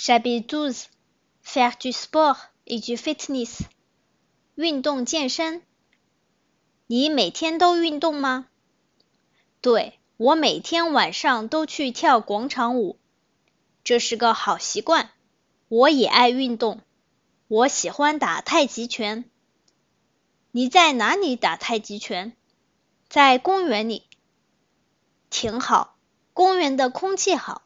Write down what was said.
Chabitudes, faire du sport, et du fitness, 运动健身。你每天都运动吗？对，我每天晚上都去跳广场舞，这是个好习惯。我也爱运动，我喜欢打太极拳。你在哪里打太极拳？在公园里。挺好，公园的空气好。